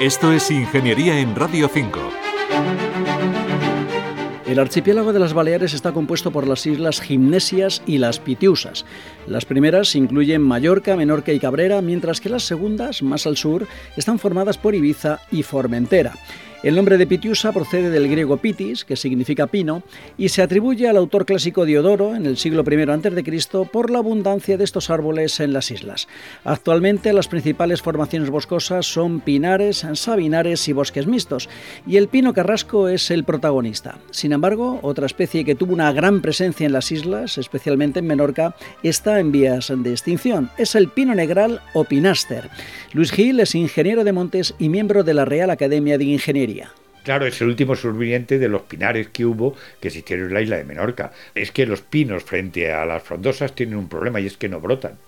Esto es Ingeniería en Radio 5. El archipiélago de las Baleares está compuesto por las islas Gimnesias y las Pitiusas. Las primeras incluyen Mallorca, Menorca y Cabrera, mientras que las segundas, más al sur, están formadas por Ibiza y Formentera. El nombre de Pitiusa procede del griego pitis, que significa pino, y se atribuye al autor clásico Diodoro en el siglo I a.C. por la abundancia de estos árboles en las islas. Actualmente las principales formaciones boscosas son pinares, sabinares y bosques mixtos, y el pino carrasco es el protagonista. Sin embargo, otra especie que tuvo una gran presencia en las islas, especialmente en Menorca, está en vías de extinción. Es el pino negral o pinaster. Luis Gil es ingeniero de montes y miembro de la Real Academia de Ingeniería. Claro, es el último sobreviviente de los pinares que hubo que existieron en la isla de Menorca. Es que los pinos frente a las frondosas tienen un problema y es que no brotan.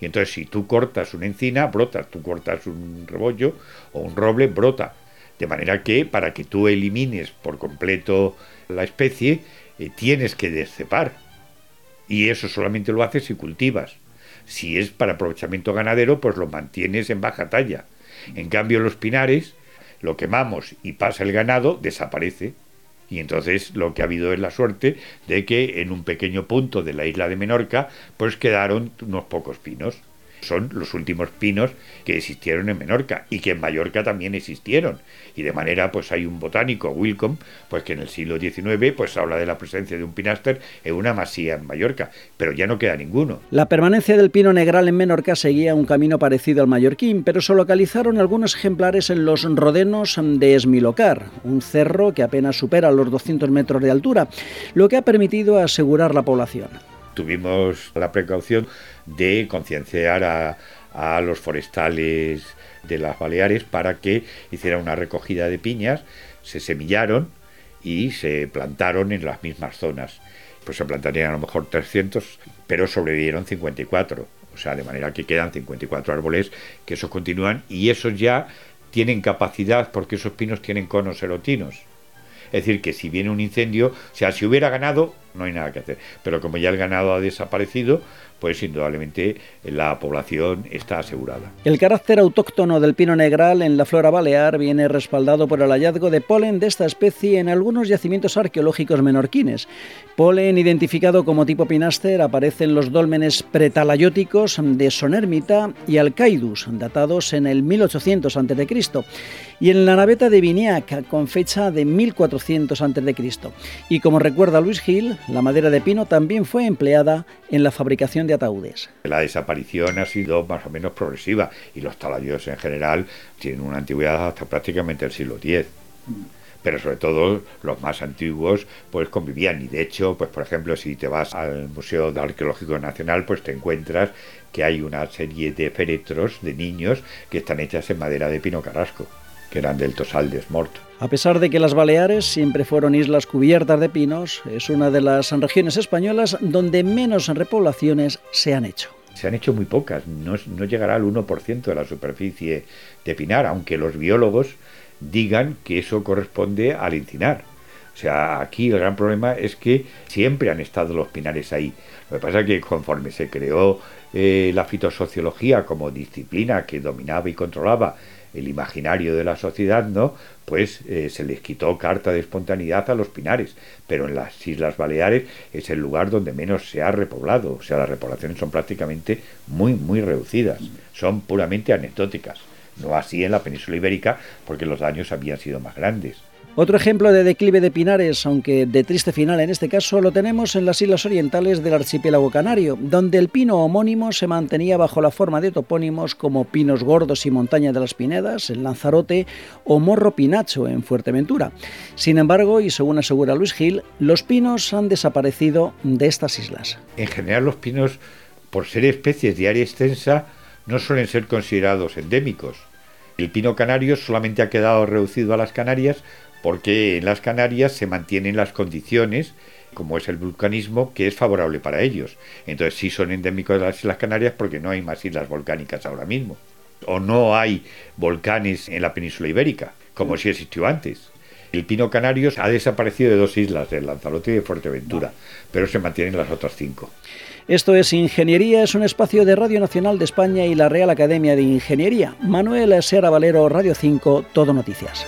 Y entonces si tú cortas una encina, brota. Tú cortas un rebollo o un roble, brota. De manera que para que tú elimines por completo la especie, eh, tienes que descepar. Y eso solamente lo haces si cultivas. Si es para aprovechamiento ganadero, pues lo mantienes en baja talla. En cambio, los pinares lo quemamos y pasa el ganado, desaparece. Y entonces lo que ha habido es la suerte de que en un pequeño punto de la isla de Menorca, pues quedaron unos pocos pinos son los últimos pinos que existieron en Menorca y que en Mallorca también existieron. Y de manera, pues hay un botánico, Wilcom, pues que en el siglo XIX pues habla de la presencia de un pinaster en una masía en Mallorca, pero ya no queda ninguno. La permanencia del pino negral en Menorca seguía un camino parecido al mallorquín, pero se localizaron algunos ejemplares en los rodenos de Esmilocar, un cerro que apenas supera los 200 metros de altura, lo que ha permitido asegurar la población tuvimos la precaución de concienciar a, los forestales de las Baleares para que hicieran una recogida de piñas, se semillaron y se plantaron en las mismas zonas. Pues se plantarían a lo mejor 300, pero sobrevivieron 54. O sea, de manera que quedan 54 árboles que esos continúan y esos ya tienen capacidad porque esos pinos tienen conos erotinos. Es decir, que si viene un incendio, o sea, si hubiera ganado, no hay nada que hacer. Pero como ya el ganado ha desaparecido, pues indudablemente la población está asegurada. El carácter autóctono del pino negral en la flora balear viene respaldado por el hallazgo de polen de esta especie en algunos yacimientos arqueológicos menorquines. Polen identificado como tipo pinaster aparece en los dólmenes pretalayóticos de Sonermita y Alcaidus, datados en el 1800 a.C., y en la naveta de Viniac, con fecha de 1400 a.C. Y como recuerda Luis Gil, la madera de pino también fue empleada en la fabricación de ataúdes. La desaparición ha sido más o menos progresiva y los talayos en general tienen una antigüedad hasta prácticamente el siglo X pero sobre todo los más antiguos pues convivían y de hecho pues por ejemplo si te vas al Museo Arqueológico Nacional pues te encuentras que hay una serie de féretros de niños que están hechas en madera de pino carrasco que eran del Tosal de. A pesar de que las Baleares siempre fueron islas cubiertas de pinos, es una de las regiones españolas donde menos repoblaciones se han hecho. Se han hecho muy pocas, no, no llegará al 1% de la superficie de pinar, aunque los biólogos digan que eso corresponde al encinar. O sea, aquí el gran problema es que siempre han estado los pinares ahí. Lo que pasa es que conforme se creó eh, la fitosociología como disciplina que dominaba y controlaba el imaginario de la sociedad, ¿no? Pues eh, se les quitó carta de espontaneidad a los pinares, pero en las Islas Baleares es el lugar donde menos se ha repoblado, o sea, las repoblaciones son prácticamente muy, muy reducidas, son puramente anecdóticas, no así en la península ibérica, porque los daños habían sido más grandes. Otro ejemplo de declive de pinares, aunque de triste final en este caso, lo tenemos en las islas orientales del archipiélago canario, donde el pino homónimo se mantenía bajo la forma de topónimos como Pinos Gordos y Montaña de las Pinedas, en Lanzarote, o Morro Pinacho en Fuerteventura. Sin embargo, y según asegura Luis Gil, los pinos han desaparecido de estas islas. En general los pinos, por ser especies de área extensa, no suelen ser considerados endémicos. El pino canario solamente ha quedado reducido a las Canarias porque en las Canarias se mantienen las condiciones como es el vulcanismo, que es favorable para ellos. Entonces sí son endémicos de las Islas Canarias porque no hay más islas volcánicas ahora mismo. O no hay volcanes en la península ibérica, como sí existió antes. El pino canario ha desaparecido de dos islas, de Lanzarote y de Fuerteventura, pero se mantienen las otras cinco. Esto es Ingeniería, es un espacio de Radio Nacional de España y la Real Academia de Ingeniería. Manuel Sera Valero, Radio 5, Todo Noticias.